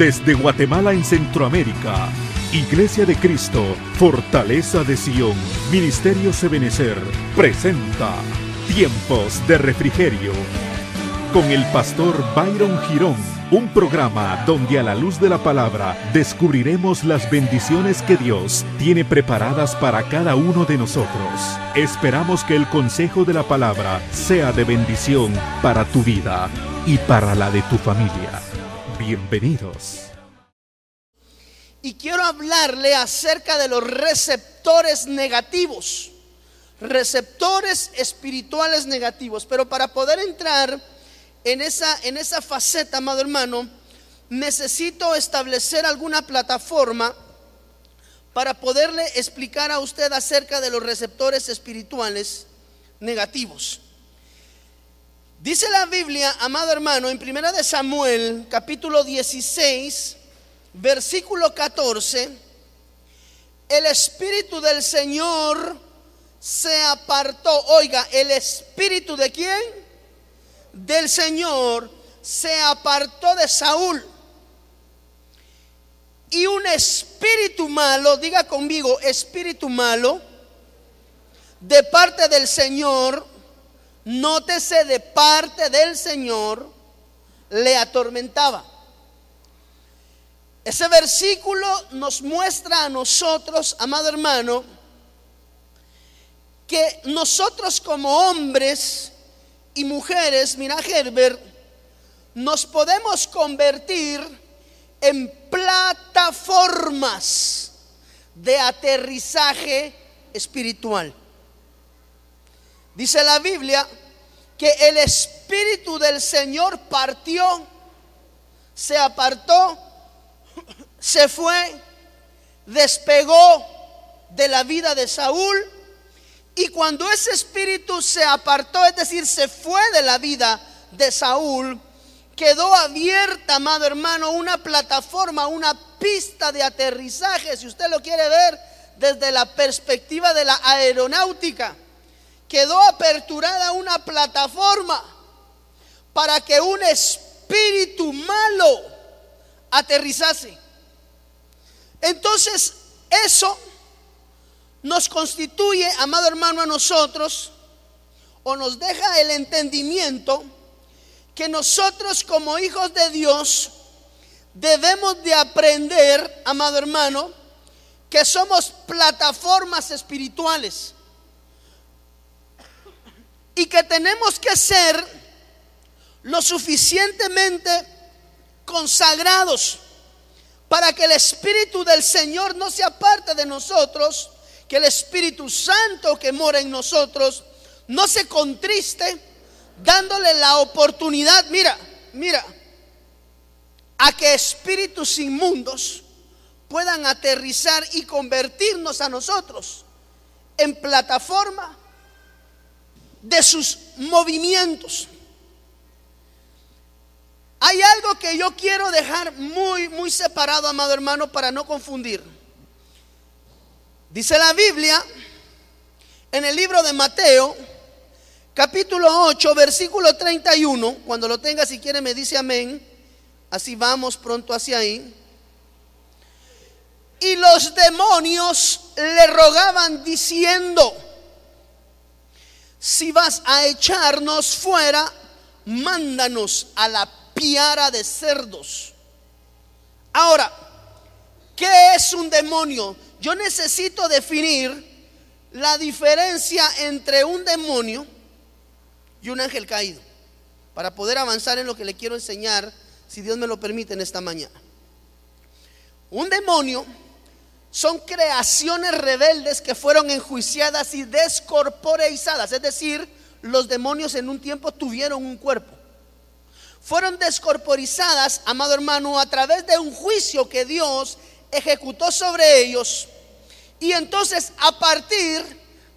Desde Guatemala en Centroamérica, Iglesia de Cristo, Fortaleza de Sion, Ministerio Sebenecer, presenta Tiempos de Refrigerio con el pastor Byron Girón, un programa donde a la luz de la palabra descubriremos las bendiciones que Dios tiene preparadas para cada uno de nosotros. Esperamos que el consejo de la palabra sea de bendición para tu vida y para la de tu familia. Bienvenidos. Y quiero hablarle acerca de los receptores negativos, receptores espirituales negativos. Pero para poder entrar en esa, en esa faceta, amado hermano, necesito establecer alguna plataforma para poderle explicar a usted acerca de los receptores espirituales negativos. Dice la Biblia, amado hermano, en Primera de Samuel, capítulo 16, versículo 14, el Espíritu del Señor se apartó. Oiga, ¿el Espíritu de quién? Del Señor se apartó de Saúl. Y un espíritu malo, diga conmigo, espíritu malo, de parte del Señor, nótese de parte del Señor, le atormentaba. Ese versículo nos muestra a nosotros, amado hermano, que nosotros como hombres y mujeres, mira Herbert, nos podemos convertir en plataformas de aterrizaje espiritual. Dice la Biblia que el Espíritu del Señor partió, se apartó, se fue, despegó de la vida de Saúl. Y cuando ese espíritu se apartó, es decir, se fue de la vida de Saúl, quedó abierta, amado hermano, una plataforma, una pista de aterrizaje, si usted lo quiere ver desde la perspectiva de la aeronáutica. Quedó aperturada una plataforma para que un espíritu malo aterrizase. Entonces, eso nos constituye, amado hermano, a nosotros, o nos deja el entendimiento que nosotros como hijos de Dios debemos de aprender, amado hermano, que somos plataformas espirituales y que tenemos que ser lo suficientemente consagrados para que el Espíritu del Señor no se aparte de nosotros, que el Espíritu Santo que mora en nosotros no se contriste, dándole la oportunidad, mira, mira, a que espíritus inmundos puedan aterrizar y convertirnos a nosotros en plataforma de sus movimientos. Hay algo que yo quiero dejar muy, muy separado, amado hermano, para no confundir. Dice la Biblia en el libro de Mateo, capítulo 8, versículo 31. Cuando lo tenga, si quiere, me dice amén. Así vamos pronto hacia ahí. Y los demonios le rogaban diciendo, si vas a echarnos fuera, mándanos a la piara de cerdos. Ahora, ¿qué es un demonio? Yo necesito definir la diferencia entre un demonio y un ángel caído para poder avanzar en lo que le quiero enseñar, si Dios me lo permite en esta mañana. Un demonio son creaciones rebeldes que fueron enjuiciadas y descorporeizadas, es decir, los demonios en un tiempo tuvieron un cuerpo. Fueron descorporizadas, amado hermano, a través de un juicio que Dios ejecutó sobre ellos. Y entonces a partir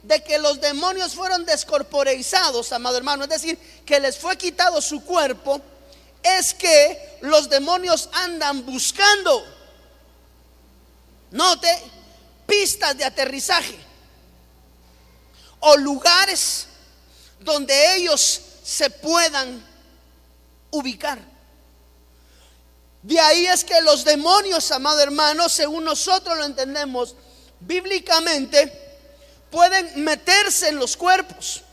de que los demonios fueron descorporeizados, amado hermano, es decir, que les fue quitado su cuerpo, es que los demonios andan buscando Note, pistas de aterrizaje o lugares donde ellos se puedan ubicar. De ahí es que los demonios, amado hermano, según nosotros lo entendemos bíblicamente, pueden meterse en los cuerpos.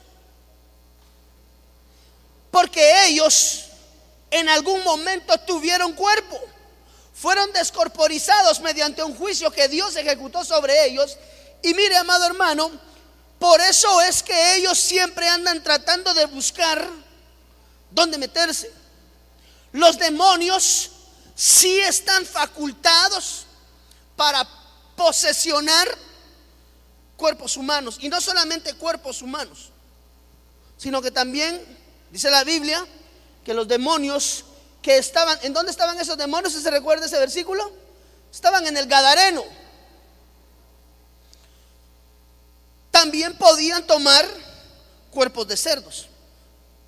Porque ellos en algún momento tuvieron cuerpo. Fueron descorporizados mediante un juicio que Dios ejecutó sobre ellos. Y mire, amado hermano, por eso es que ellos siempre andan tratando de buscar dónde meterse. Los demonios sí están facultados para posesionar cuerpos humanos. Y no solamente cuerpos humanos, sino que también, dice la Biblia, que los demonios que estaban, ¿en dónde estaban esos demonios? ¿Se recuerda ese versículo? Estaban en el Gadareno. También podían tomar cuerpos de cerdos.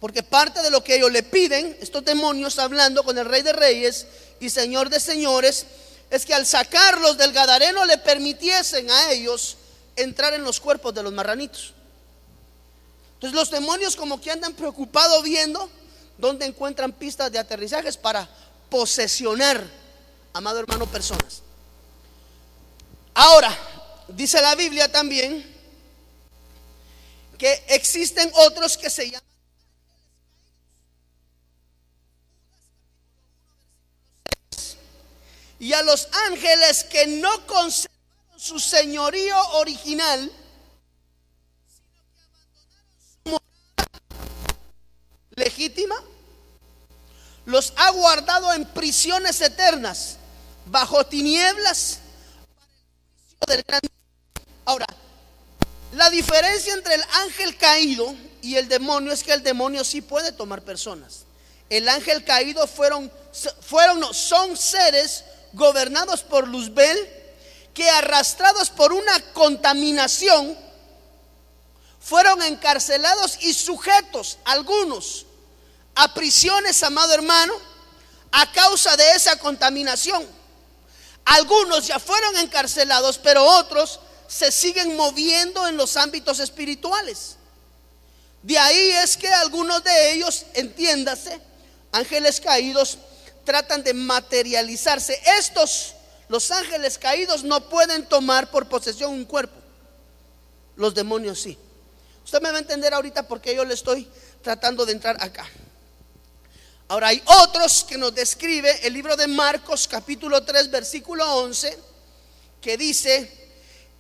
Porque parte de lo que ellos le piden, estos demonios hablando con el rey de reyes y señor de señores, es que al sacarlos del Gadareno le permitiesen a ellos entrar en los cuerpos de los marranitos. Entonces los demonios como que andan preocupados viendo dónde encuentran pistas de aterrizajes para posesionar, amado hermano, personas. Ahora, dice la Biblia también que existen otros que se llaman y a los ángeles que no conservaron su señorío original, legítima, los ha guardado en prisiones eternas, bajo tinieblas. Ahora, la diferencia entre el ángel caído y el demonio es que el demonio sí puede tomar personas. El ángel caído fueron, fueron, no, son seres gobernados por Luzbel que arrastrados por una contaminación fueron encarcelados y sujetos, algunos, a prisiones, amado hermano, a causa de esa contaminación. Algunos ya fueron encarcelados, pero otros se siguen moviendo en los ámbitos espirituales. De ahí es que algunos de ellos, entiéndase, ángeles caídos, tratan de materializarse. Estos, los ángeles caídos, no pueden tomar por posesión un cuerpo. Los demonios sí. Usted me va a entender ahorita porque yo le estoy tratando de entrar acá. Ahora hay otros que nos describe el libro de Marcos capítulo 3 versículo 11 que dice,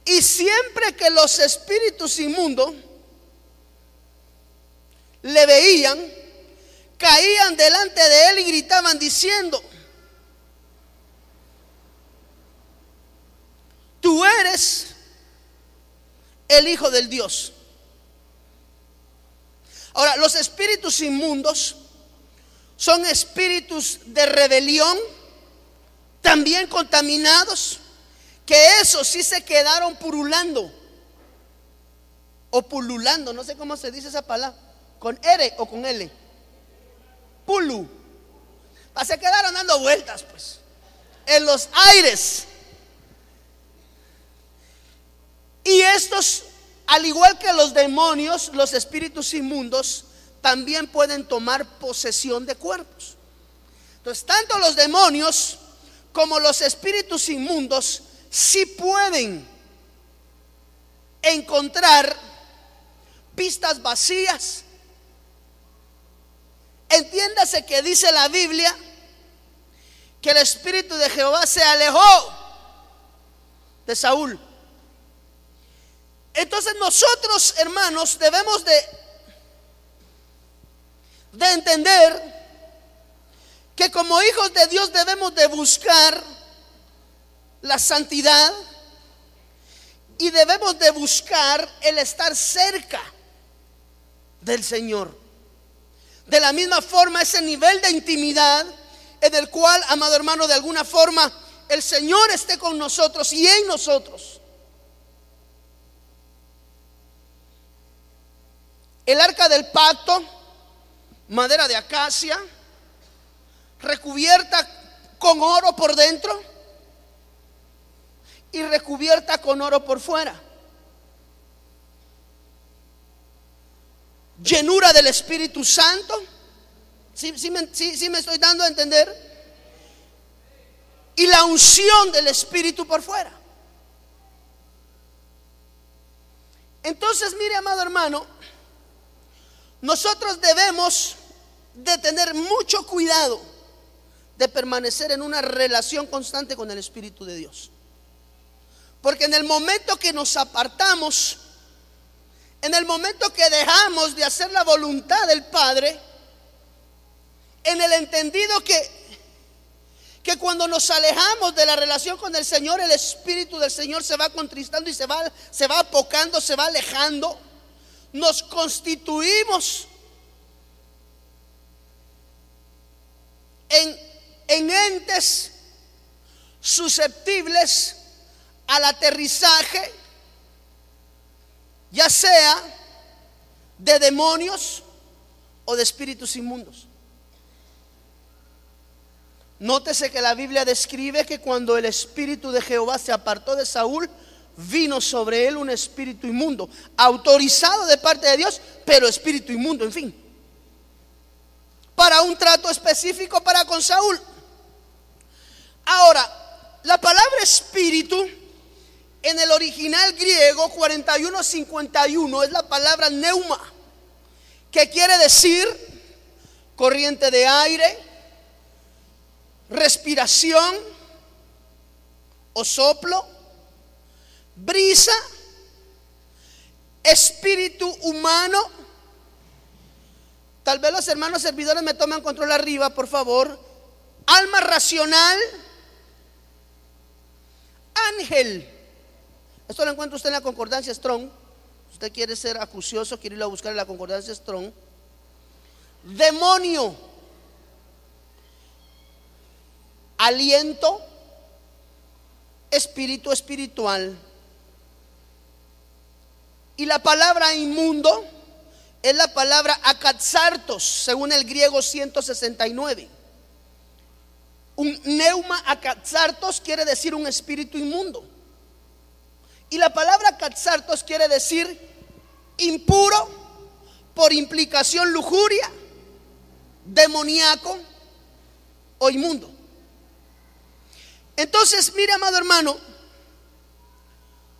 y siempre que los espíritus inmundos le veían, caían delante de él y gritaban diciendo, tú eres el Hijo del Dios. Ahora, los espíritus inmundos son espíritus de rebelión, también contaminados, que esos sí se quedaron purulando o pululando, no sé cómo se dice esa palabra, con R o con L. Pulu. Se quedaron dando vueltas, pues, en los aires. Y estos, al igual que los demonios, los espíritus inmundos, también pueden tomar posesión de cuerpos. Entonces, tanto los demonios como los espíritus inmundos si pueden encontrar pistas vacías. Entiéndase que dice la Biblia que el espíritu de Jehová se alejó de Saúl. Entonces nosotros, hermanos, debemos de, de entender que como hijos de Dios debemos de buscar la santidad y debemos de buscar el estar cerca del Señor. De la misma forma, ese nivel de intimidad en el cual, amado hermano, de alguna forma el Señor esté con nosotros y en nosotros. El arca del pacto, madera de acacia, recubierta con oro por dentro y recubierta con oro por fuera. Llenura del Espíritu Santo. ¿Sí, me, me estoy dando a entender? y la unción del Espíritu por fuera. Entonces, mire, amado hermano, nosotros debemos de tener mucho cuidado de permanecer en una relación constante con el Espíritu de Dios. Porque en el momento que nos apartamos, en el momento que dejamos de hacer la voluntad del Padre, en el entendido que que cuando nos alejamos de la relación con el Señor, el Espíritu del Señor se va contristando y se va, se va apocando, se va alejando. Nos constituimos en, en entes susceptibles al aterrizaje, ya sea de demonios o de espíritus inmundos. Nótese que la Biblia describe que cuando el espíritu de Jehová se apartó de Saúl, vino sobre él un espíritu inmundo, autorizado de parte de Dios, pero espíritu inmundo, en fin. Para un trato específico para con Saúl. Ahora, la palabra espíritu en el original griego 4151 es la palabra neuma, que quiere decir corriente de aire, respiración o soplo, brisa, espíritu humano. Tal vez los hermanos servidores me toman control arriba, por favor. Alma racional, ángel. Esto lo encuentra usted en la concordancia Strong. Usted quiere ser acucioso, quiere ir a buscar en la concordancia Strong. Demonio aliento, espíritu espiritual. Y la palabra inmundo es la palabra akatsartos, según el griego 169. Un neuma akatsartos quiere decir un espíritu inmundo. Y la palabra akatsartos quiere decir impuro, por implicación lujuria, demoníaco o inmundo. Entonces, mire, amado hermano,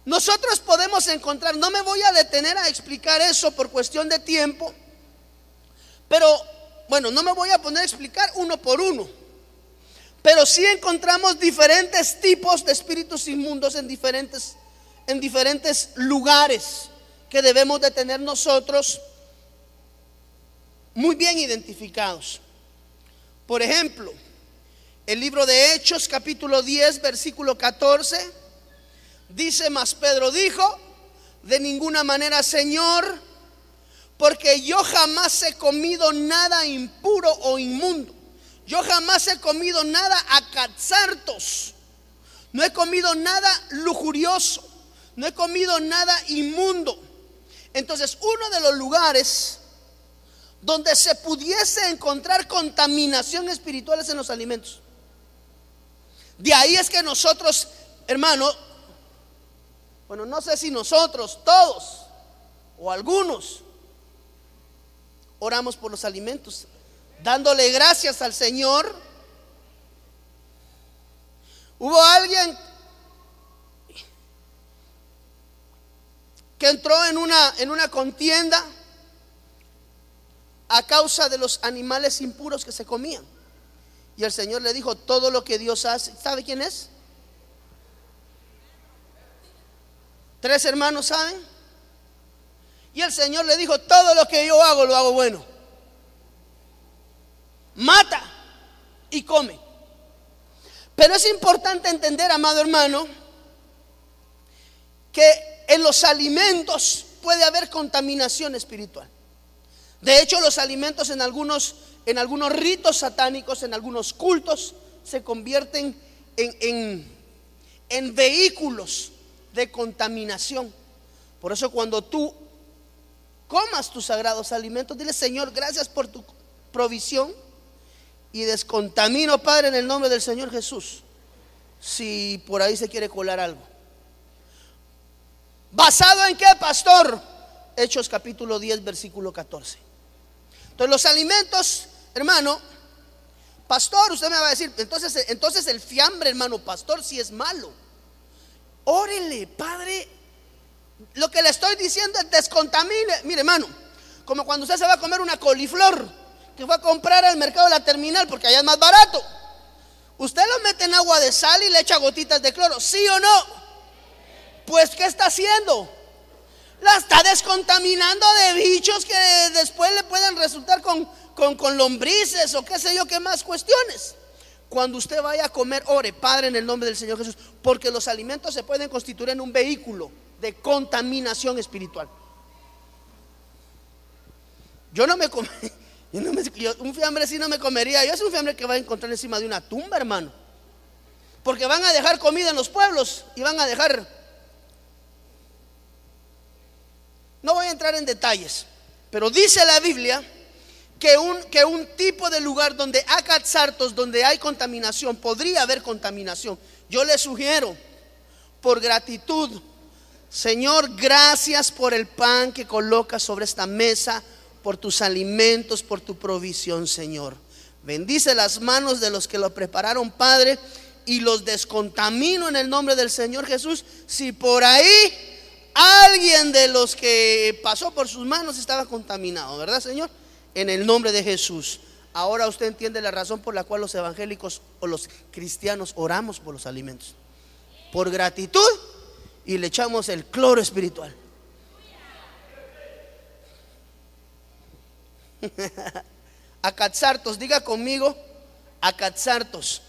nosotros podemos encontrar, no me voy a detener a explicar eso por cuestión de tiempo, pero bueno, no me voy a poner a explicar uno por uno, pero sí encontramos diferentes tipos de espíritus inmundos en diferentes, en diferentes lugares que debemos de tener nosotros muy bien identificados. Por ejemplo, el libro de Hechos capítulo 10 versículo 14 dice, más Pedro dijo, de ninguna manera Señor, porque yo jamás he comido nada impuro o inmundo. Yo jamás he comido nada acazartos. No he comido nada lujurioso. No he comido nada inmundo. Entonces, uno de los lugares donde se pudiese encontrar contaminación espiritual es en los alimentos. De ahí es que nosotros, hermano, bueno, no sé si nosotros, todos o algunos, oramos por los alimentos, dándole gracias al Señor. Hubo alguien que entró en una, en una contienda a causa de los animales impuros que se comían. Y el Señor le dijo, todo lo que Dios hace, ¿sabe quién es? Tres hermanos saben. Y el Señor le dijo, todo lo que yo hago, lo hago bueno. Mata y come. Pero es importante entender, amado hermano, que en los alimentos puede haber contaminación espiritual. De hecho, los alimentos en algunos en algunos ritos satánicos, en algunos cultos, se convierten en, en, vehículos de contaminación. Por eso cuando tú comas tus sagrados alimentos, dile Señor, gracias por tu provisión y descontamino, Padre, en el nombre del Señor Jesús, si por ahí se quiere colar algo. ¿Basado en qué, pastor? Hechos capítulo 10, versículo 14. Entonces los alimentos hermano, Pastor, usted me va a decir, entonces, entonces el fiambre, hermano, pastor, si es malo. Órele, Padre. Lo que le estoy diciendo es descontamine. Mire, hermano, como cuando usted se va a comer una coliflor que fue a comprar al mercado de la terminal porque allá es más barato. Usted lo mete en agua de sal y le echa gotitas de cloro, ¿sí o no? Pues, ¿qué está haciendo? La está descontaminando de bichos que después le pueden resultar con, con, lombrices o qué sé yo, qué más cuestiones. Cuando usted vaya a comer, ore, Padre, en el nombre del Señor Jesús, porque los alimentos se pueden constituir en un vehículo de contaminación espiritual. Yo no me comí, un fiambre así no me comería. Yo es un fiambre que va a encontrar encima de una tumba, hermano. Porque van a dejar comida en los pueblos y van a dejar... No voy a entrar en detalles, pero dice la Biblia que un, que un tipo de lugar donde hay catzartos, donde hay contaminación, podría haber contaminación. Yo le sugiero, por gratitud, Señor, gracias por el pan que colocas sobre esta mesa por tus alimentos, por tu provisión, Señor. Bendice las manos de los que lo prepararon, Padre, y los descontamino en el nombre del Señor Jesús. Si por ahí alguien de los que pasó por sus manos estaba contaminado, ¿verdad, Señor? En el nombre de Jesús. Ahora usted entiende la razón por la cual los evangélicos o los cristianos oramos por los alimentos. Por gratitud y le echamos el cloro espiritual. Acatzartos, diga conmigo, Acatzartos.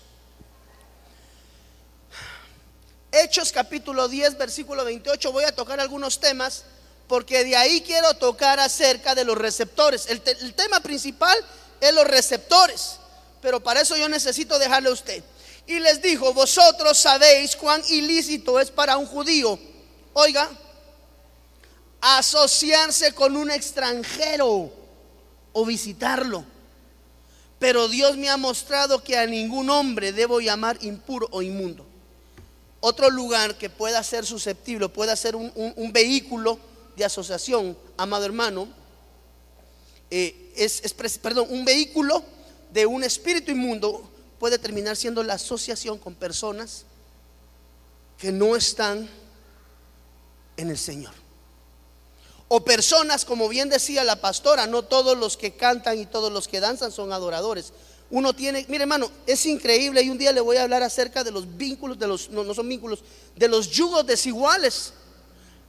Hechos capítulo 10, versículo 28, voy a tocar algunos temas porque de ahí quiero tocar acerca de los receptores. El, tema principal es los receptores, pero para eso yo necesito dejarle a usted. Y les dijo, vosotros sabéis cuán ilícito es para un judío, oiga, asociarse con un extranjero o visitarlo. Pero Dios me ha mostrado que a ningún hombre debo llamar impuro o inmundo. Otro lugar que pueda ser susceptible, pueda ser un, vehículo de asociación, amado hermano, eh, es, perdón, un vehículo de un espíritu inmundo puede terminar siendo la asociación con personas que no están en el Señor. O personas, como bien decía la pastora, no todos los que cantan y todos los que danzan son adoradores. Uno tiene, mire hermano, es increíble y un día le voy a hablar acerca de los vínculos, de los, no, no son vínculos, de los yugos desiguales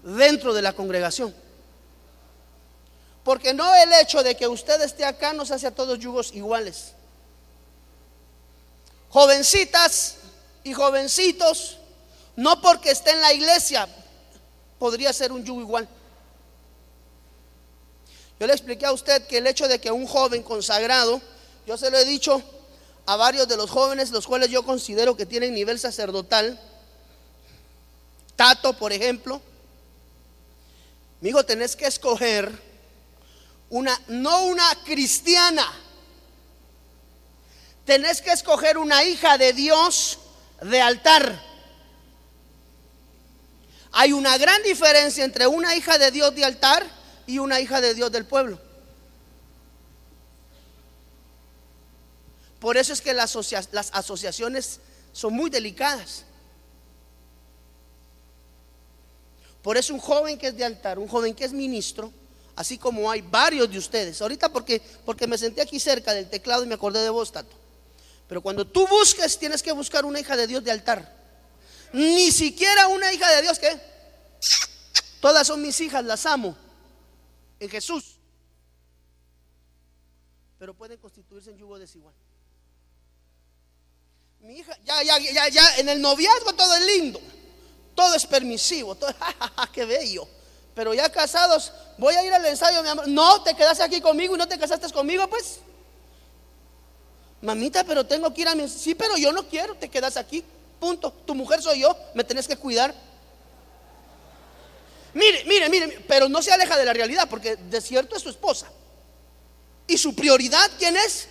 dentro de la congregación. Porque no el hecho de que usted esté acá nos hace a todos yugos iguales. Jovencitas y jovencitos, no porque esté en la iglesia, podría ser un yugo igual. Yo le expliqué a usted que el hecho de que un joven consagrado, yo se lo he dicho a varios de los jóvenes, los cuales yo considero que tienen nivel sacerdotal, Tato, por ejemplo, mi hijo, tenés que escoger una, no una cristiana, tenés que escoger una hija de Dios de altar. Hay una gran diferencia entre una hija de Dios de altar y una hija de Dios del pueblo. Por eso es que las, asociaciones son muy delicadas. Por eso un joven que es de altar, un joven que es ministro, así como hay varios de ustedes. Ahorita porque, porque me senté aquí cerca del teclado y me acordé de vos, Tato. Pero cuando tú busques, tienes que buscar una hija de Dios de altar. Ni siquiera una hija de Dios que... Todas son mis hijas, las amo en Jesús. Pero pueden constituirse en yugo desigual. Mi hija, ya, ya, ya, ya, en el noviazgo todo es lindo, todo es permisivo, todo, qué bello. Pero ya casados, voy a ir al ensayo, mi amor. No, te quedaste aquí conmigo y no te casaste conmigo, pues. Mamita, pero tengo que ir a mi. Sí, pero yo no quiero, te quedas aquí. Punto. Tu mujer soy yo, me tenés que cuidar. Mire, mire, mire, pero no se aleja de la realidad porque de cierto es su esposa. Y su prioridad, ¿quién es?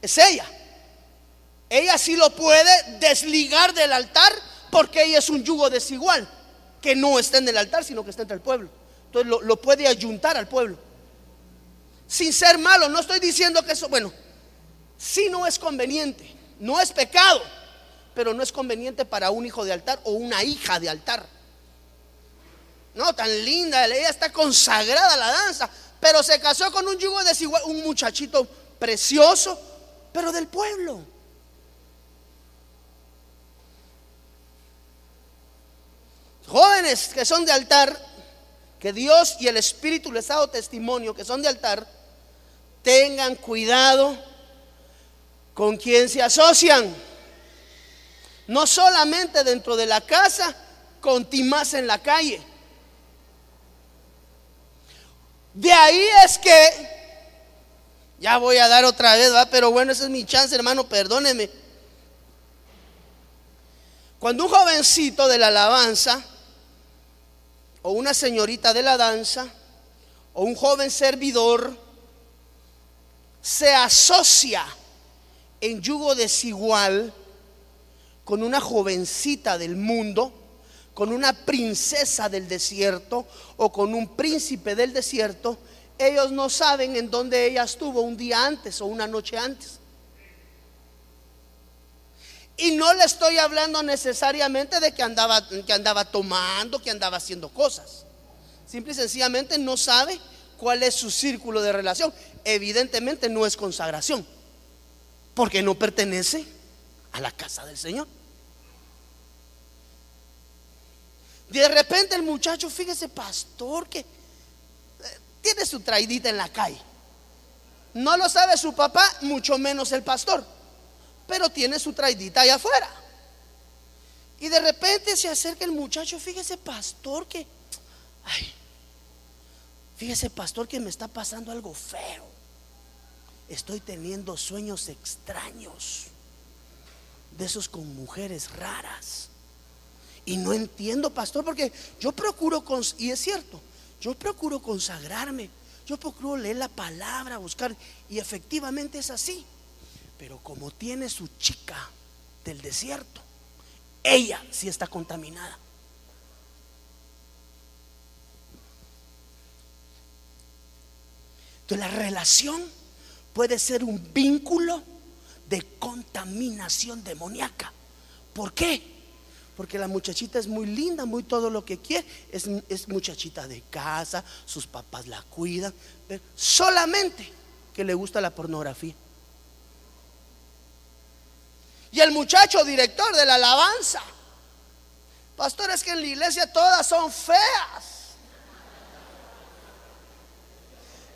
Es ella. Ella sí lo puede desligar del altar porque ella es un yugo desigual, que no está en el altar, sino que está entre el pueblo. Entonces lo, puede ayuntar al pueblo. Sin ser malo, no estoy diciendo que eso, bueno, Sí no es conveniente, no es pecado, pero no es conveniente para un hijo de altar o una hija de altar. No, tan linda, ella está consagrada a la danza, pero se casó con un yugo desigual, un muchachito precioso, pero del pueblo. Jóvenes que son de altar, que Dios y el Espíritu les ha dado testimonio, que son de altar, tengan cuidado con quien se asocian. No solamente dentro de la casa, con Timás en la calle. De ahí es que, ya voy a dar otra vez, pero bueno, esa es mi chance, hermano, perdóneme. Cuando un jovencito de la alabanza, o una señorita de la danza, o un joven servidor, se asocia en yugo desigual con una jovencita del mundo, con una princesa del desierto o con un príncipe del desierto, ellos no saben en dónde ella estuvo un día antes o una noche antes. Y no le estoy hablando necesariamente de que andaba, que andaba tomando, que andaba haciendo cosas. Simple y sencillamente no sabe cuál es su círculo de relación. Evidentemente no es consagración, porque no pertenece a la casa del Señor. De repente el muchacho, fíjese, pastor, que eh, tiene su traidita en la calle. No lo sabe su papá, mucho menos el pastor, pero tiene su traidita allá afuera. Y de repente se acerca el muchacho, fíjese, pastor, que, ay, fíjese, pastor, que me está pasando algo feo. Estoy teniendo sueños extraños, de esos con mujeres raras. Y no entiendo, pastor, porque yo procuro, y es cierto, yo procuro consagrarme, yo procuro leer la palabra, buscar, y efectivamente es así. Pero como tiene su chica del desierto, ella sí está contaminada. Entonces la relación puede ser un vínculo de contaminación demoníaca. ¿Por qué? porque la muchachita es muy linda, muy todo lo que quiere, es, muchachita de casa, sus papás la cuidan, solamente que le gusta la pornografía. Y el muchacho director de la alabanza, pastor, es que en la iglesia todas son feas,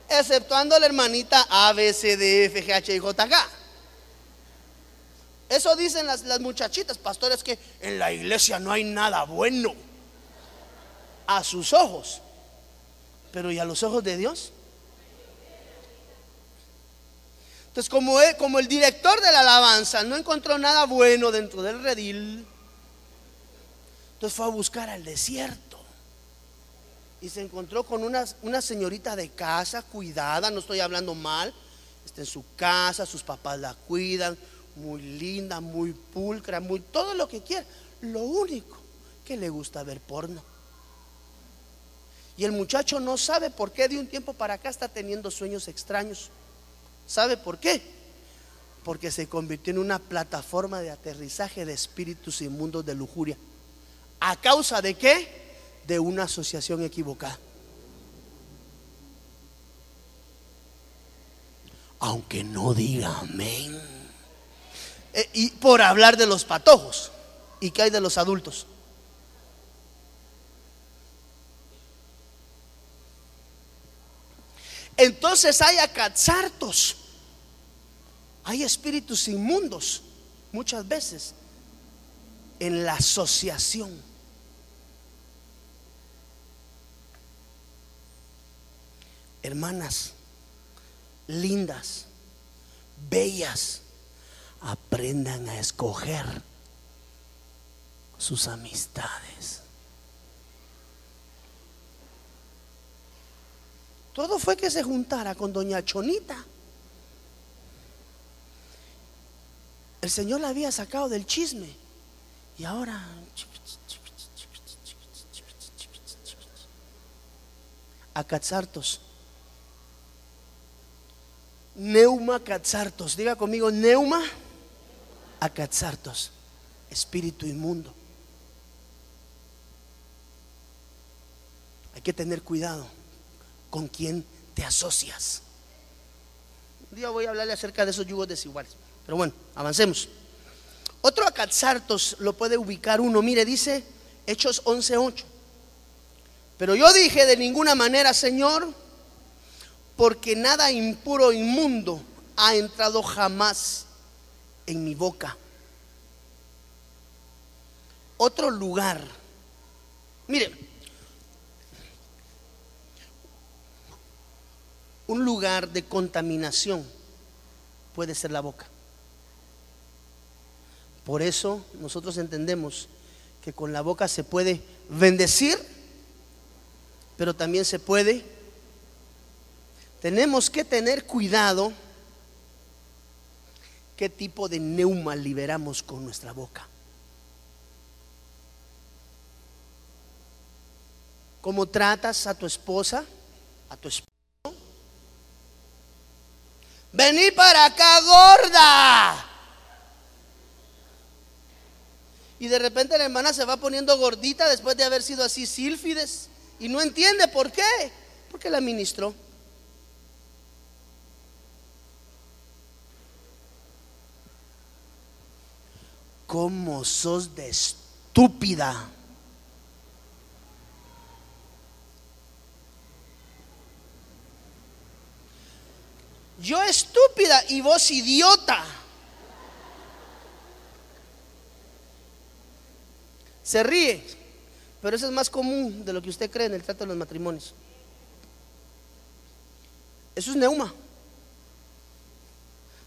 exceptuando la hermanita A, B, C, D, F, G, H, I, J, K. Eso dicen las, muchachitas, pastores, que en la iglesia no hay nada bueno a sus ojos. Pero ¿y a los ojos de Dios? Entonces, como, el director de la alabanza no encontró nada bueno dentro del redil, entonces fue a buscar al desierto. Y se encontró con una, una señorita de casa, cuidada, no estoy hablando mal, está en su casa, sus papás la cuidan, muy linda, muy pulcra, muy todo lo que quiera. Lo único que le gusta ver porno. Y el muchacho no sabe por qué de un tiempo para acá está teniendo sueños extraños. ¿Sabe por qué? Porque se convirtió en una plataforma de aterrizaje de espíritus inmundos de lujuria. ¿A causa de qué? De una asociación equivocada. Aunque no diga amén. Eh, y por hablar de los patojos. ¿Y qué hay de los adultos? Entonces hay acatzartos, hay espíritus inmundos muchas veces en la asociación. Hermanas lindas, bellas, aprendan a escoger sus amistades. Todo fue que se juntara con doña Chonita. El Señor la había sacado del chisme. Y ahora... A Catzartos. Neuma catzartos. Diga conmigo, neuma a catzartos. Espíritu inmundo. Hay que tener cuidado con quién te asocias. Un día voy a hablarle acerca de esos yugos desiguales. Pero bueno, avancemos. Otro acatzartos lo puede ubicar uno. Mire, dice Hechos 11:8. Pero yo dije de ninguna manera, Señor, porque nada impuro o inmundo ha entrado jamás en mi boca. Otro lugar. Mire, un lugar de contaminación puede ser la boca. Por eso nosotros entendemos que con la boca se puede bendecir, pero también se puede. Tenemos que tener cuidado qué tipo de neuma liberamos con nuestra boca. ¿Cómo tratas a tu esposa, a tu esposo? Vení para acá, gorda. Y de repente la hermana se va poniendo gordita después de haber sido así sílfides. Y no entiende por qué. Porque la ministró. ¿Cómo sos de estúpida? Yo estúpida y vos idiota. Se ríe, pero eso es más común de lo que usted cree en el trato de los matrimonios. Eso es neuma.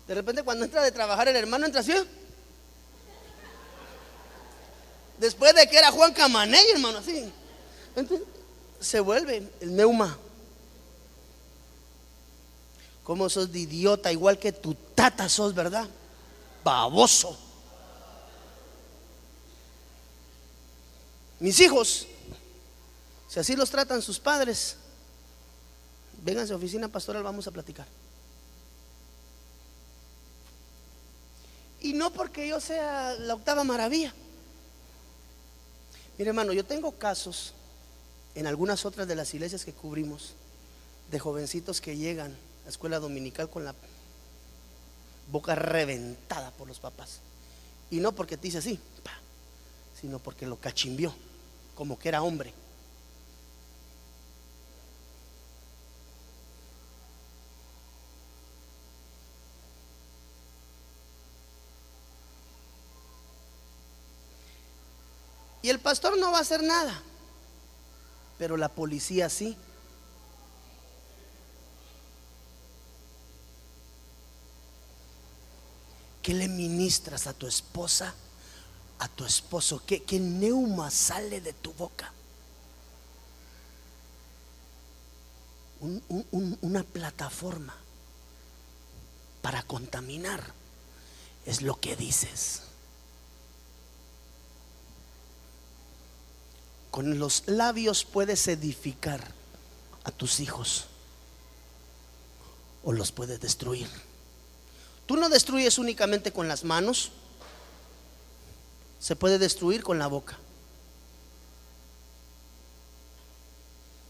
De repente cuando entra de trabajar el hermano entra así. Después de que era Juan Camaney, hermano, así. se vuelve el neuma. ¿Cómo sos de idiota? Igual que tu tata sos, ¿verdad? Baboso. Mis hijos, si así los tratan sus padres, vénganse a oficina pastoral, vamos a platicar. Y no porque yo sea la octava maravilla. Mire hermano, yo tengo casos en algunas otras de las iglesias que cubrimos de jovencitos que llegan a la escuela dominical con la boca reventada por los papás. Y no porque te dice así, sino porque lo cachimbió como que era hombre. Y el pastor no va a hacer nada, pero la policía sí. ¿Qué le ministras a tu esposa? A tu esposo? ¿Qué, neuma sale de tu boca? una plataforma para contaminar es lo que dices. Con los labios puedes edificar a tus hijos o los puedes destruir. Tú no destruyes únicamente con las manos, se puede destruir con la boca.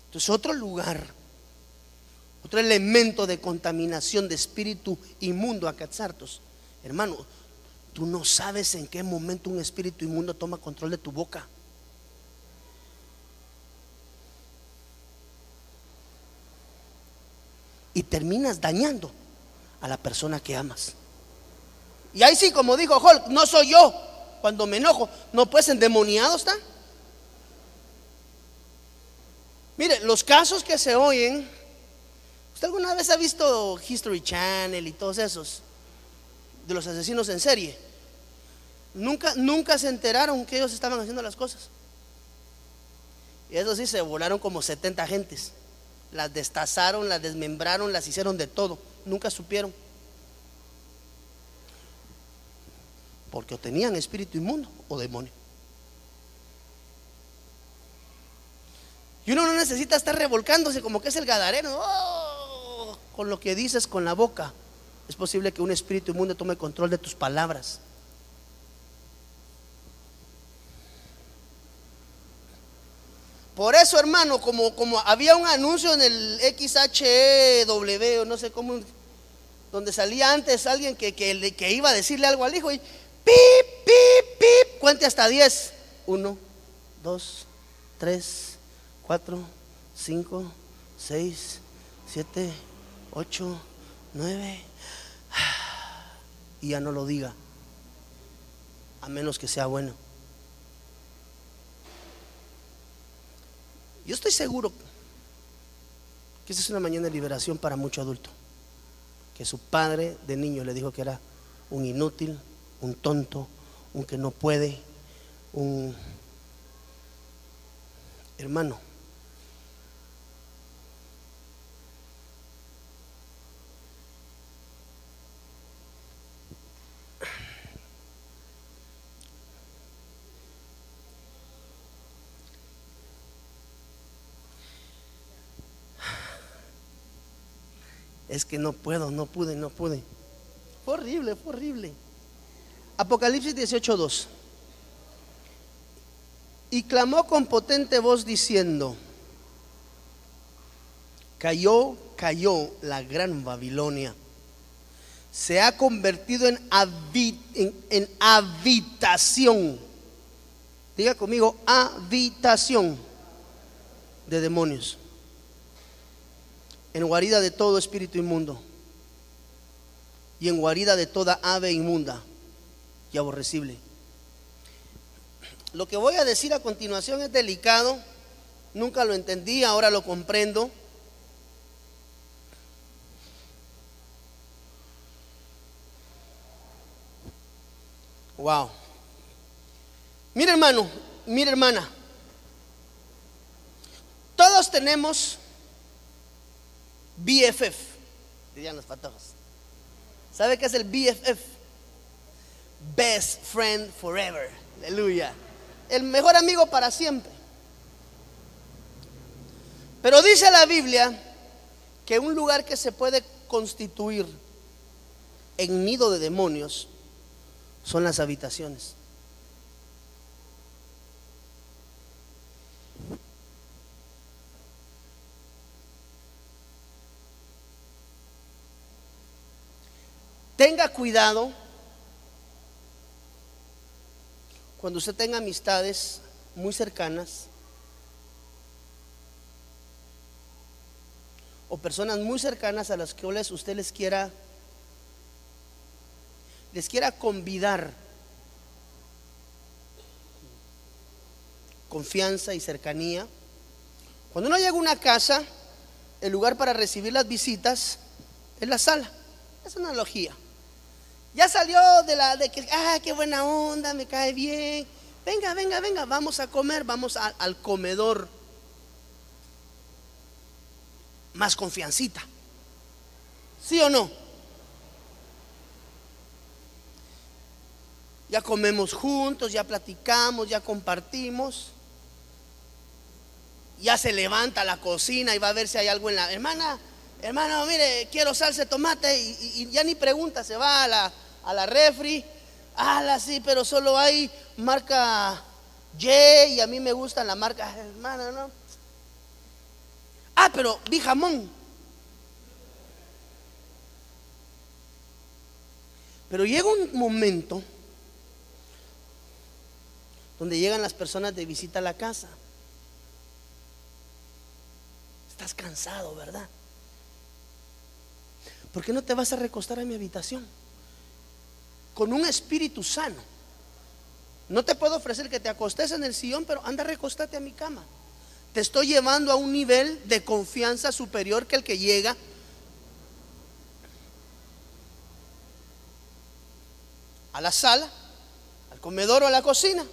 Entonces otro lugar, otro elemento de contaminación de espíritu inmundo a Catzartos. Hermano, tú no sabes en qué momento un espíritu inmundo toma control de tu boca. Y terminas dañando a la persona que amas. Y ahí sí, como dijo Hulk, no soy yo, cuando me enojo. No, pues endemoniado está. Mire, los casos que se oyen, ¿usted alguna vez ha visto History Channel y todos esos? De los asesinos en serie. Nunca, nunca se enteraron que ellos estaban haciendo las cosas. Y eso sí, se volaron como 70 gentes. Las destazaron, las desmembraron, las hicieron de todo. Nunca supieron. Porque o tenían espíritu inmundo o demonio. Y uno no necesita estar revolcándose como que es el gadareno, oh, con lo que dices con la boca, es posible que un espíritu inmundo tome control de tus palabras. Por eso, hermano, como, como había un anuncio en el XHW, o no sé cómo, donde salía antes alguien que, que, iba a decirle algo al hijo y pip, pip, pip, cuente hasta 10. 1, 2, 3, 4, 5, 6, 7, 8, 9. Y ya no lo diga, a menos que sea bueno. Yo estoy seguro que esta es una mañana de liberación para mucho adulto. Que su padre de niño le dijo que era un inútil, un tonto, un que no puede, un hermano. es que no puedo, no pude, no pude. Fue horrible, fue horrible. Apocalipsis 18:2. Y clamó con potente voz diciendo, cayó, cayó la gran Babilonia. Se ha convertido en, en habitación. Diga conmigo, habitación de demonios en guarida de todo espíritu inmundo y en guarida de toda ave inmunda y aborrecible. Lo que voy a decir a continuación es delicado, nunca lo entendí, ahora lo comprendo. Wow. Mira hermano, mira hermana, todos tenemos BFF, dirían los patojos. ¿Sabe qué es el BFF? Best Friend Forever. Aleluya. El mejor amigo para siempre. Pero dice la Biblia que un lugar que se puede constituir en nido de demonios son las habitaciones. Tenga cuidado cuando usted tenga amistades muy cercanas o personas muy cercanas a las que usted les quiera les quiera convidar confianza y cercanía. Cuando uno llega a una casa, el lugar para recibir las visitas es la sala. Es una analogía. Ya salió de la de que, ah, qué buena onda, me cae bien. Venga, venga, venga, vamos a comer, vamos al comedor. Más confiancita. ¿Sí o no? Ya comemos juntos, ya platicamos, ya compartimos. Ya se levanta la cocina y va a ver si hay algo en la hermana. Hermano, mire, quiero salsa de tomate y, y ya ni pregunta, se va a la, a la refri. Ah, sí, pero solo hay marca Y y a mí me gusta la marca hermana, ¿no? Ah, pero vi jamón. Pero llega un momento donde llegan las personas de visita a la casa. Estás cansado, ¿verdad? ¿Por qué no te vas a recostar a mi habitación? Con un espíritu sano. No te puedo ofrecer que te acostes en el sillón, pero anda, recostate a mi cama. Te estoy llevando a un nivel de confianza superior que el que llega. A la sala, al comedor o a la cocina.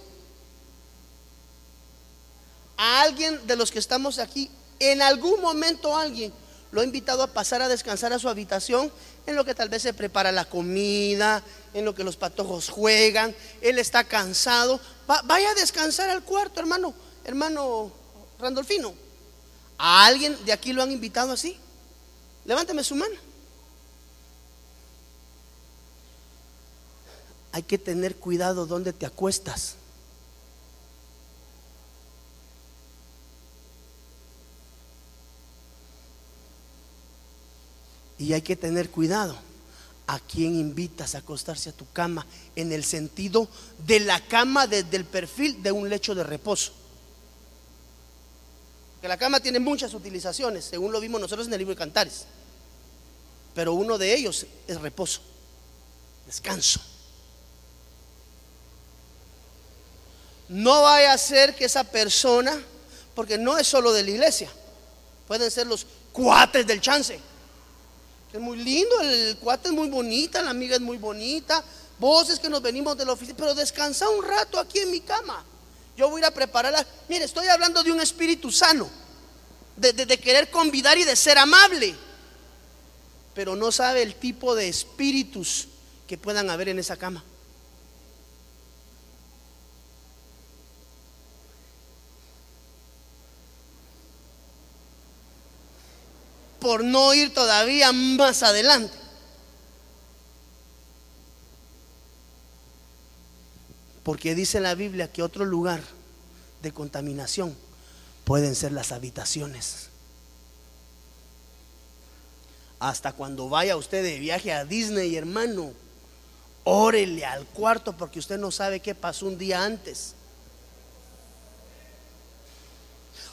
A alguien de los que estamos aquí, en algún momento alguien lo ha invitado a pasar a descansar a su habitación en lo que tal vez se prepara la comida, en lo que los patojos juegan, él está cansado. Va, vaya a descansar al cuarto, hermano, hermano Randolfino. ¿A alguien de aquí lo han invitado así? Levántame su mano. Hay que tener cuidado donde te acuestas. Y hay que tener cuidado a quién invitas a acostarse a tu cama en el sentido de la cama desde el perfil de un lecho de reposo. Que la cama tiene muchas utilizaciones, según lo vimos nosotros en el libro de Cantares. Pero uno de ellos es reposo, descanso. No vaya a ser que esa persona, porque no es solo de la iglesia, pueden ser los cuates del chance es muy lindo, el cuate es muy bonita, la amiga es muy bonita. Voces que nos venimos de la oficina, pero descansa un rato aquí en mi cama. Yo voy a ir a prepararla. Mire, estoy hablando de un espíritu sano, de, de querer convidar y de ser amable. Pero no sabe el tipo de espíritus que puedan haber en esa cama. Por no ir todavía más adelante. Porque dice la Biblia que otro lugar de contaminación pueden ser las habitaciones. Hasta cuando vaya usted de viaje a Disney, hermano, órele al cuarto porque usted no sabe qué pasó un día antes.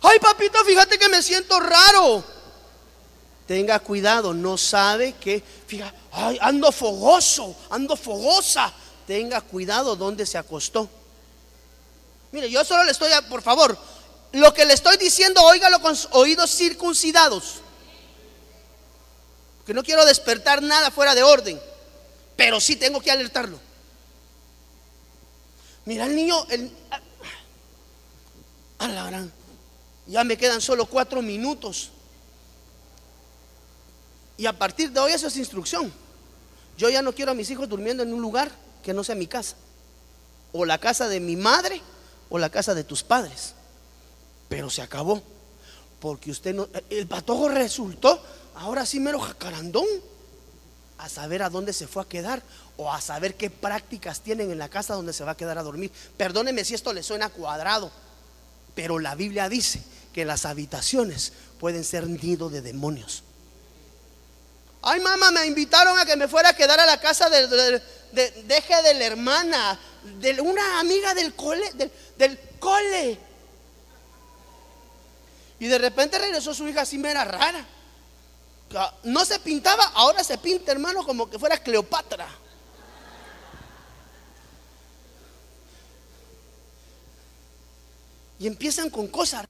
Ay, papito, fíjate que me siento raro tenga cuidado, no sabe que, fíjate, ay, ando fogoso, ando fogosa. Tenga cuidado donde se acostó. Mire, yo solo le estoy, por favor, lo que le estoy diciendo, óigalo con oídos circuncidados. Que no quiero despertar nada fuera de orden, pero sí tengo que alertarlo. Mira el niño, el, a la gran, ya me quedan solo cuatro minutos. Y a partir de hoy eso es instrucción. Yo ya no quiero a mis hijos durmiendo en un lugar que no sea mi casa. O la casa de mi madre o la casa de tus padres. Pero se acabó. Porque usted no... El patojo resultó, ahora sí mero jacarandón. A saber a dónde se fue a quedar o a saber qué prácticas tienen en la casa donde se va a quedar a dormir. Perdóneme si esto le suena cuadrado, pero la Biblia dice que las habitaciones pueden ser nido de demonios. Ay, mamá, me invitaron a que me fuera a quedar a la casa de, deje de la hermana, de una amiga del cole, del, cole. Y de repente regresó su hija así mera rara. No se pintaba, ahora se pinta, hermano, como que fuera Cleopatra. Y empiezan con cosas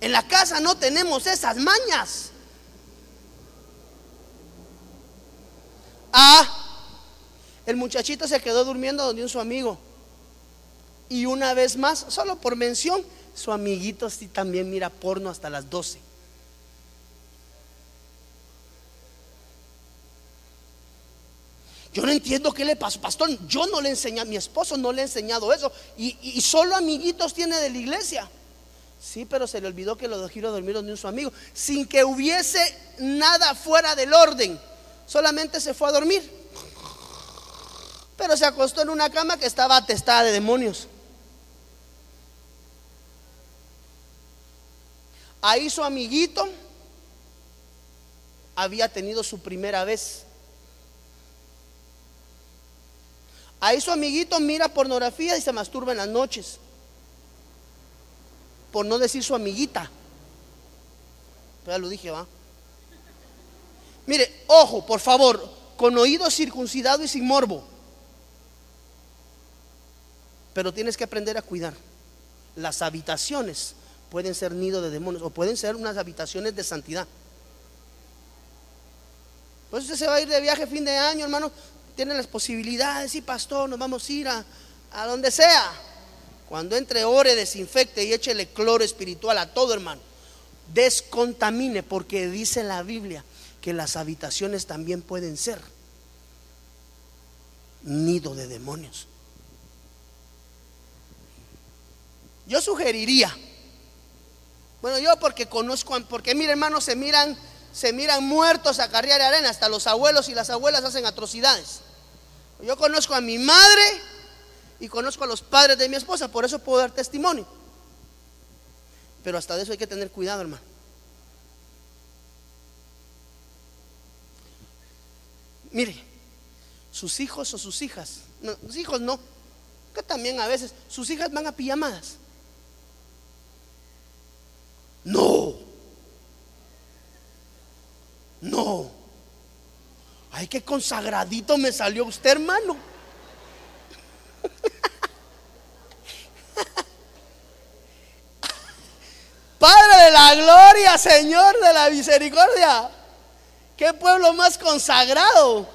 En la casa no tenemos esas mañas. Ah, el muchachito se quedó durmiendo donde un su amigo. Y una vez más, solo por mención, su amiguito sí también mira porno hasta las 12. Yo no entiendo qué le pasó, pastor. Yo no le enseñé, mi esposo no le he enseñado eso. Y, y solo amiguitos tiene de la iglesia. Sí, pero se le olvidó que lo dejó dormir donde un su amigo, sin que hubiese nada fuera del orden. Solamente se fue a dormir. Pero se acostó en una cama que estaba atestada de demonios. Ahí su amiguito había tenido su primera vez. Ahí su amiguito mira pornografía y se masturba en las noches por no decir su amiguita. Ya lo dije, va. Mire, ojo, por favor, con oído circuncidado y sin morbo. Pero tienes que aprender a cuidar. Las habitaciones pueden ser nido de demonios o pueden ser unas habitaciones de santidad. Pues usted se va a ir de viaje fin de año, hermano. Tiene las posibilidades, sí, pastor, nos vamos a ir a, a donde sea. Cuando entre, ore, desinfecte y échele cloro espiritual a todo hermano. Descontamine, porque dice la Biblia que las habitaciones también pueden ser nido de demonios. Yo sugeriría Bueno, yo porque conozco, porque mire hermanos, se miran, se miran muertos a carrear arena, hasta los abuelos y las abuelas hacen atrocidades. Yo conozco a mi madre y conozco a los padres de mi esposa, por eso puedo dar testimonio. Pero hasta de eso hay que tener cuidado, hermano. Mire, sus hijos o sus hijas, no, sus hijos no, que también a veces sus hijas van a pijamadas. No, no. Ay, qué consagradito me salió usted, hermano. Padre la gloria, Señor de la misericordia. Qué pueblo más consagrado.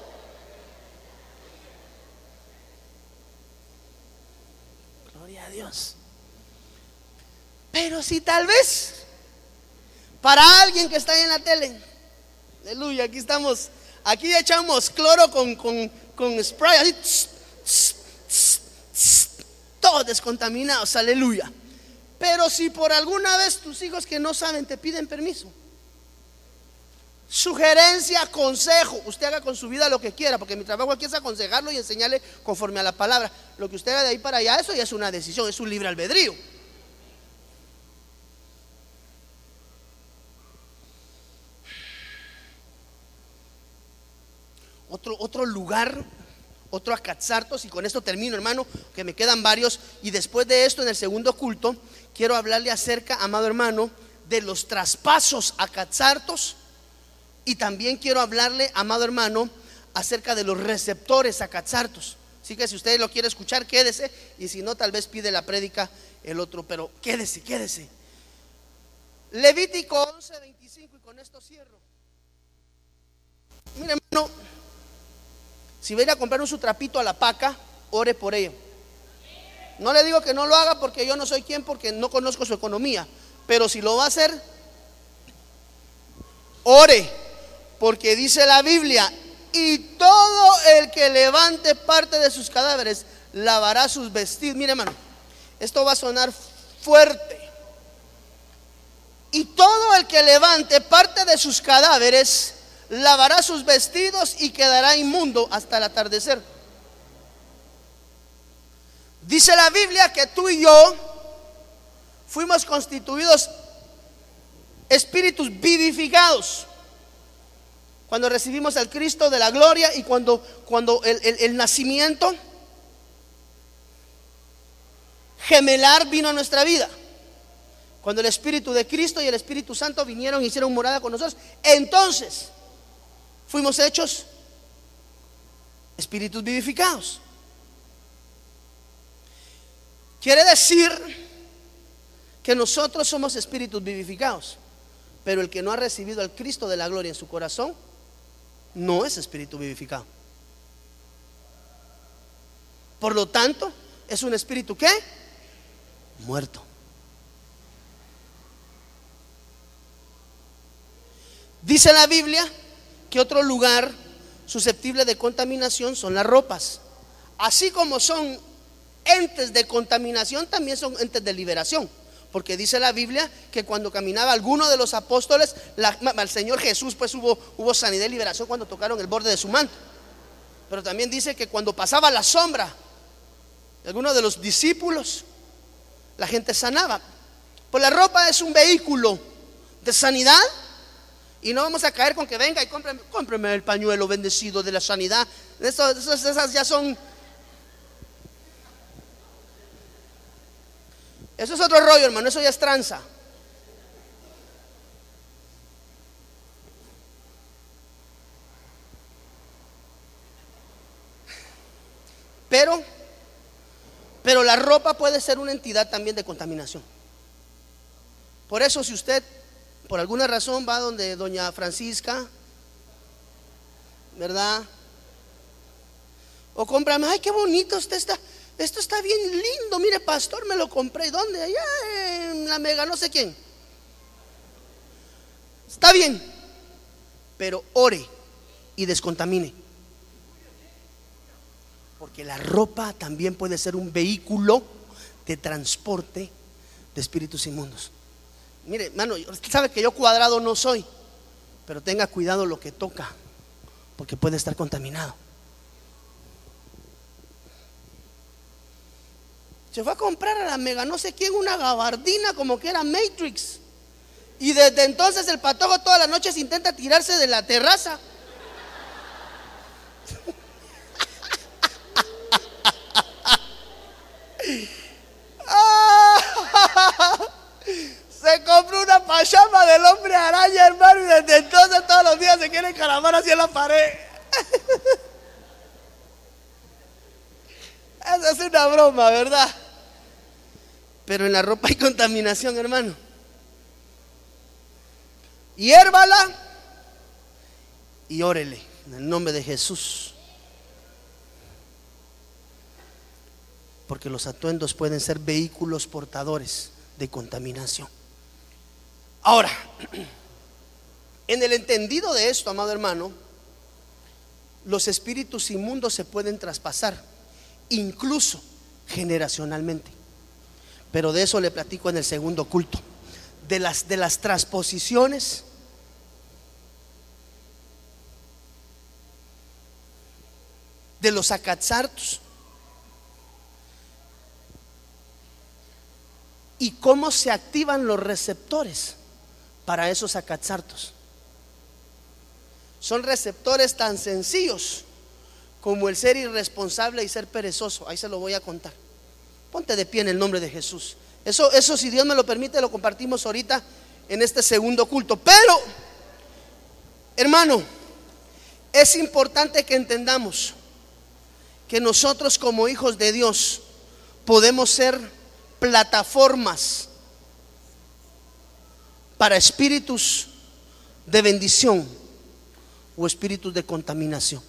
Gloria a Dios. Pero si tal vez para alguien que está ahí en la tele, aleluya, aquí estamos, aquí echamos cloro con, con, spray, así, todos descontaminados, aleluya. Pero si por alguna vez tus hijos que no saben te piden permiso, Sugerencia, consejo. Usted haga con su vida lo que quiera, porque mi trabajo aquí es aconsejarlo y enseñarle conforme a la palabra. Lo que usted haga de ahí para allá, eso ya es una decisión, es un libre albedrío. Otro, otro lugar, otro acatzartos, y con esto termino, hermano, que me quedan varios. Y después de esto, en el segundo culto, quiero hablarle acerca, amado hermano, de los traspasos a y también quiero hablarle, amado hermano, acerca de los receptores a cachartos. Así que si usted lo quiere escuchar, quédese. Y si no, tal vez pide la prédica el otro. Pero quédese, quédese. Levítico 11, 25. Y con esto cierro. Mire, hermano. Si viene a comprar un su trapito a la paca, ore por ello. No le digo que no lo haga porque yo no soy quien, porque no conozco su economía. Pero si lo va a hacer, ore porque dice la Biblia, y todo el que levante parte de sus cadáveres lavará sus vestidos. Mire hermano, esto va a sonar fuerte. Y todo el que levante parte de sus cadáveres lavará sus vestidos y quedará inmundo hasta el atardecer. Dice la Biblia que tú y yo fuimos constituidos espíritus vivificados cuando recibimos al Cristo de la gloria y cuando, cuando el, nacimiento gemelar vino a nuestra vida. Cuando el Espíritu de Cristo y el Espíritu Santo vinieron y hicieron morada con nosotros, entonces fuimos hechos espíritus vivificados. Quiere decir que nosotros somos espíritus vivificados, pero el que no ha recibido al Cristo de la gloria en su corazón no es espíritu vivificado. Por lo tanto, es un espíritu que muerto. Dice la Biblia que otro lugar susceptible de contaminación son las ropas. Así como son entes de contaminación, también son entes de liberación. Porque dice la Biblia que cuando caminaba alguno de los apóstoles, al Señor Jesús pues hubo, hubo sanidad y liberación cuando tocaron el borde de su manto. Pero también dice que cuando pasaba la sombra de alguno de los discípulos, la gente sanaba. Pues la ropa es un vehículo de sanidad y no vamos a caer con que venga y cómpreme, cómpreme el pañuelo bendecido de la sanidad. esas ya son Eso es otro rollo, hermano, eso ya es tranza. Pero, pero la ropa puede ser una entidad también de contaminación. Por eso si usted por alguna razón va donde doña Francisca, ¿verdad? O cómprame, ay, qué bonito usted está. Esto está bien lindo, mire pastor, me lo compré. ¿Dónde? Allá en la mega, no sé quién. Está bien, pero ore y descontamine. Porque la ropa también puede ser un vehículo de transporte de espíritus inmundos. Mire, hermano, usted sabe que yo cuadrado no soy, pero tenga cuidado lo que toca, porque puede estar contaminado. Se fue a comprar a la mega no sé quién una gabardina como que era Matrix. Y desde entonces el patojo todas las noches intenta tirarse de la terraza. Se compró una pachama del hombre araña, hermano, y desde entonces todos los días se quiere encaramar hacia la pared. Esa es una broma, ¿verdad? Pero en la ropa hay contaminación, hermano. Hiérvala y órele en el nombre de Jesús. Porque los atuendos pueden ser vehículos portadores de contaminación. Ahora, en el entendido de esto, amado hermano, los espíritus inmundos se pueden traspasar, incluso generacionalmente. Pero de eso le platico en el segundo culto. De las, de las transposiciones de los acatzartos y cómo se activan los receptores para esos acatzartos. Son receptores tan sencillos como el ser irresponsable y ser perezoso. Ahí se lo voy a contar. Ponte de pie en el nombre de Jesús. Eso, eso si Dios me lo permite, lo compartimos ahorita en este segundo culto. Pero, hermano, es importante que entendamos que nosotros como hijos de Dios podemos ser plataformas para espíritus de bendición o espíritus de contaminación.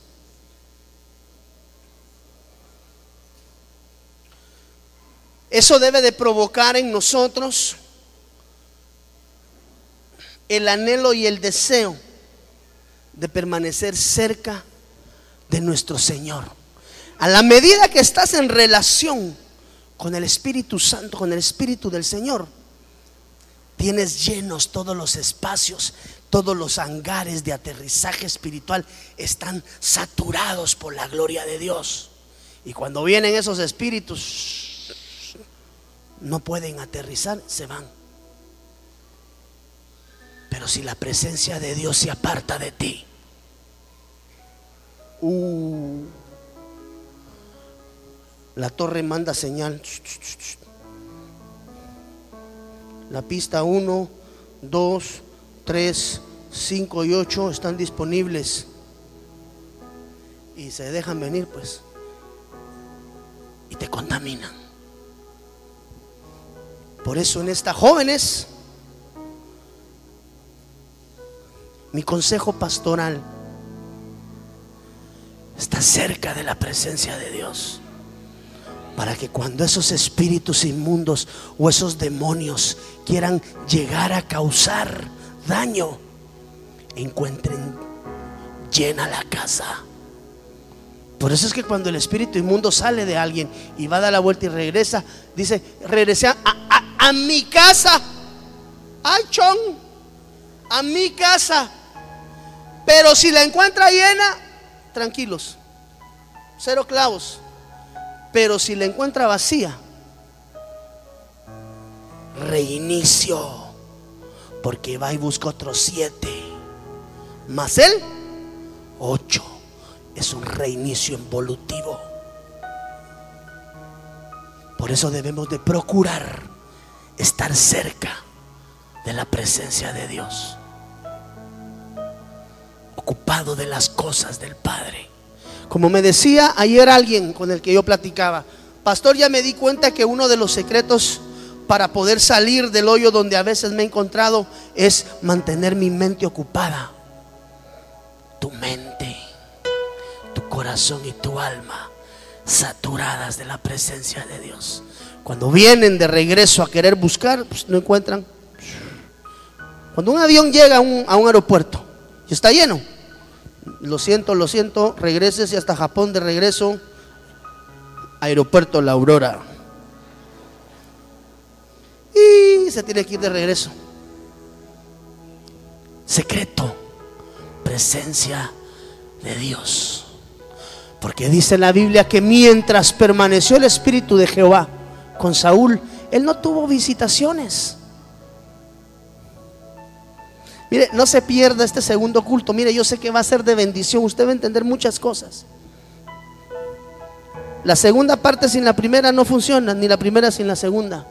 Eso debe de provocar en nosotros el anhelo y el deseo de permanecer cerca de nuestro Señor. A la medida que estás en relación con el Espíritu Santo, con el Espíritu del Señor, tienes llenos todos los espacios, todos los hangares de aterrizaje espiritual están saturados por la gloria de Dios. Y cuando vienen esos espíritus, no pueden aterrizar, se van. Pero si la presencia de Dios se aparta de ti, uh, la torre manda señal. La pista 1, 2, 3, 5 y 8 están disponibles. Y se dejan venir pues. Y te contaminan. Por eso en esta jóvenes, mi consejo pastoral está cerca de la presencia de Dios para que cuando esos espíritus inmundos o esos demonios quieran llegar a causar daño, encuentren llena la casa. Por eso es que cuando el espíritu inmundo sale de alguien y va a dar la vuelta y regresa, dice, regresé a, mi casa. Ay, chon, a mi casa. Pero si la encuentra llena, tranquilos, cero clavos. Pero si la encuentra vacía, reinicio. Porque va y busca otros siete. Más él, ocho. Es un reinicio involutivo. Por eso debemos de procurar estar cerca de la presencia de Dios. Ocupado de las cosas del Padre. Como me decía ayer alguien con el que yo platicaba, pastor, ya me di cuenta que uno de los secretos para poder salir del hoyo donde a veces me he encontrado es mantener mi mente ocupada. Tu mente, tu corazón y tu alma saturadas de la presencia de Dios. Cuando vienen de regreso a querer buscar, pues no encuentran. Cuando un avión llega a un, a un aeropuerto y está lleno, lo siento, lo siento, regreses y hasta Japón de regreso, aeropuerto La Aurora. Y se tiene que ir de regreso. secreto, presencia de Dios. Porque dice la Biblia que mientras permaneció el Espíritu de Jehová con Saúl, él no tuvo visitaciones. Mire, no se pierda este segundo culto. Mire, yo sé que va a ser de bendición. Usted va a entender muchas cosas. La segunda parte sin la primera no funciona, ni la primera sin la segunda.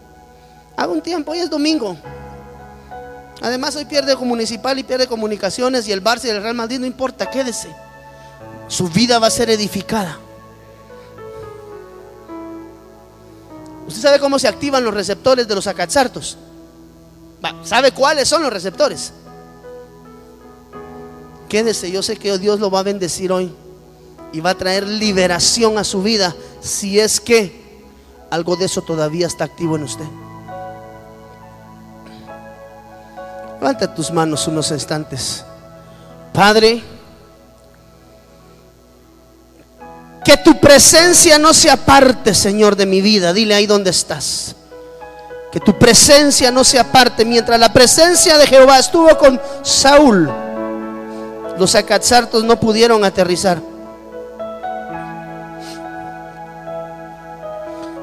Haga un tiempo, hoy es domingo. Además, hoy pierde municipal y pierde comunicaciones y el Barça y el Real Madrid, no importa, quédese. Su vida va a ser edificada. ¿Usted sabe cómo se activan los receptores de los acachartos? ¿Sabe cuáles son los receptores? Quédese, yo sé que Dios lo va a bendecir hoy y va a traer liberación a su vida si es que algo de eso todavía está activo en usted. Levanta tus manos unos instantes. Padre, que tu presencia no se aparte, Señor, de mi vida. Dile ahí donde estás. Que tu presencia no se aparte. Mientras la presencia de Jehová estuvo con Saúl, los acatzartos no pudieron aterrizar.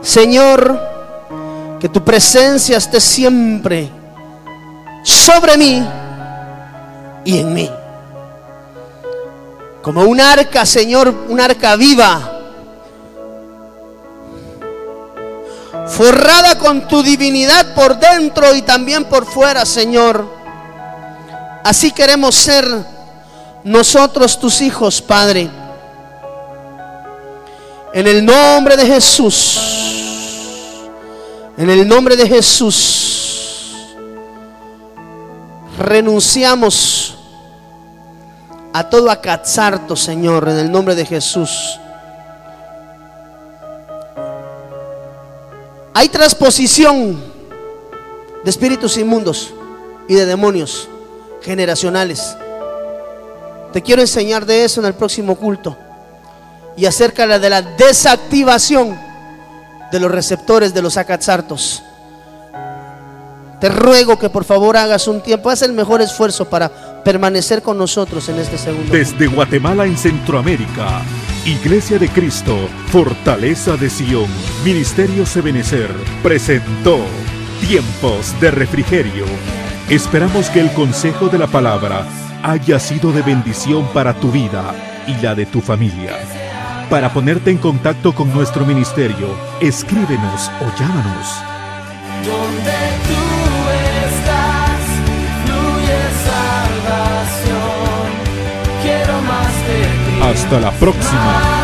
Señor, que tu presencia esté siempre sobre mí y en mí. Como un arca, Señor, un arca viva. Forrada con tu divinidad por dentro y también por fuera, Señor. Así queremos ser nosotros tus hijos, Padre. En el nombre de Jesús. En el nombre de Jesús. Renunciamos a todo acazarto, Señor, en el nombre de Jesús. Hay transposición de espíritus inmundos y de demonios generacionales. Te quiero enseñar de eso en el próximo culto. Y acerca de la desactivación de los receptores de los acatzartos. Te ruego que por favor hagas un tiempo, haz el mejor esfuerzo para permanecer con nosotros en este segundo. Desde Guatemala en Centroamérica, Iglesia de Cristo, Fortaleza de Sion, Ministerio Sebenecer, presentó Tiempos de Refrigerio. Esperamos que el consejo de la palabra haya sido de bendición para tu vida y la de tu familia. Para ponerte en contacto con nuestro ministerio, escríbenos o llámanos. Donde tú estás, fluye salvación. Quiero más de ti. Hasta la próxima.